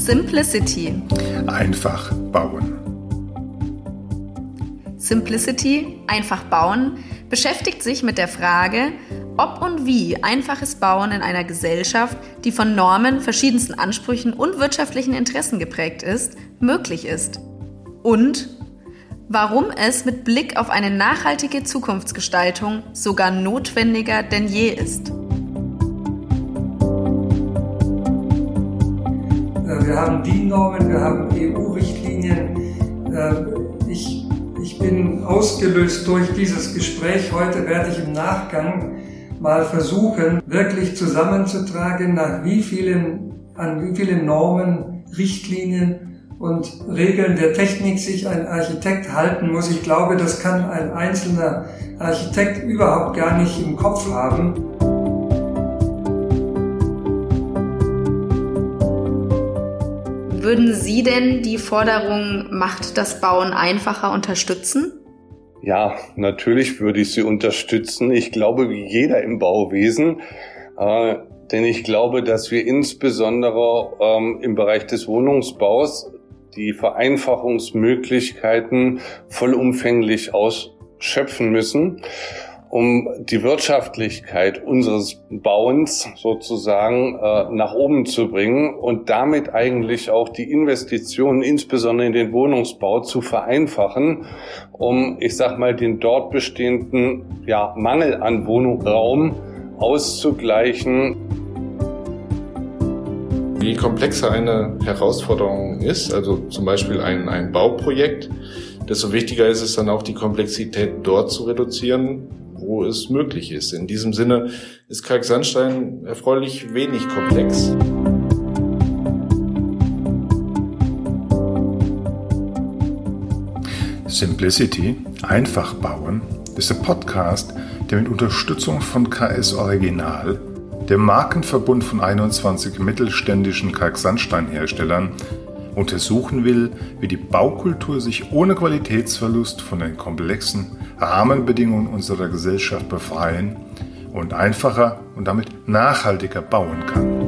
Simplicity. Einfach bauen. Simplicity, einfach bauen, beschäftigt sich mit der Frage, ob und wie einfaches Bauen in einer Gesellschaft, die von Normen, verschiedensten Ansprüchen und wirtschaftlichen Interessen geprägt ist, möglich ist. Und warum es mit Blick auf eine nachhaltige Zukunftsgestaltung sogar notwendiger denn je ist. Wir haben DIN-Normen, wir haben EU-Richtlinien. Äh, ich, ich bin ausgelöst durch dieses Gespräch. Heute werde ich im Nachgang mal versuchen, wirklich zusammenzutragen, nach wie vielen, an wie vielen Normen, Richtlinien und Regeln der Technik sich ein Architekt halten muss. Ich glaube, das kann ein einzelner Architekt überhaupt gar nicht im Kopf haben. Würden Sie denn die Forderung Macht das Bauen einfacher unterstützen? Ja, natürlich würde ich sie unterstützen. Ich glaube, wie jeder im Bauwesen. Äh, denn ich glaube, dass wir insbesondere ähm, im Bereich des Wohnungsbaus die Vereinfachungsmöglichkeiten vollumfänglich ausschöpfen müssen um die Wirtschaftlichkeit unseres Bauens sozusagen äh, nach oben zu bringen und damit eigentlich auch die Investitionen, insbesondere in den Wohnungsbau, zu vereinfachen, um, ich sag mal, den dort bestehenden ja, Mangel an Wohnraum auszugleichen. Wie komplexer eine Herausforderung ist, also zum Beispiel ein, ein Bauprojekt, desto wichtiger ist es dann auch, die Komplexität dort zu reduzieren, wo es möglich ist. In diesem Sinne ist Kalksandstein erfreulich wenig komplex. Simplicity, einfach bauen, ist ein Podcast, der mit Unterstützung von KS Original, dem Markenverbund von 21 mittelständischen Kalksandsteinherstellern, untersuchen will, wie die Baukultur sich ohne Qualitätsverlust von den komplexen Rahmenbedingungen unserer Gesellschaft befreien und einfacher und damit nachhaltiger bauen kann.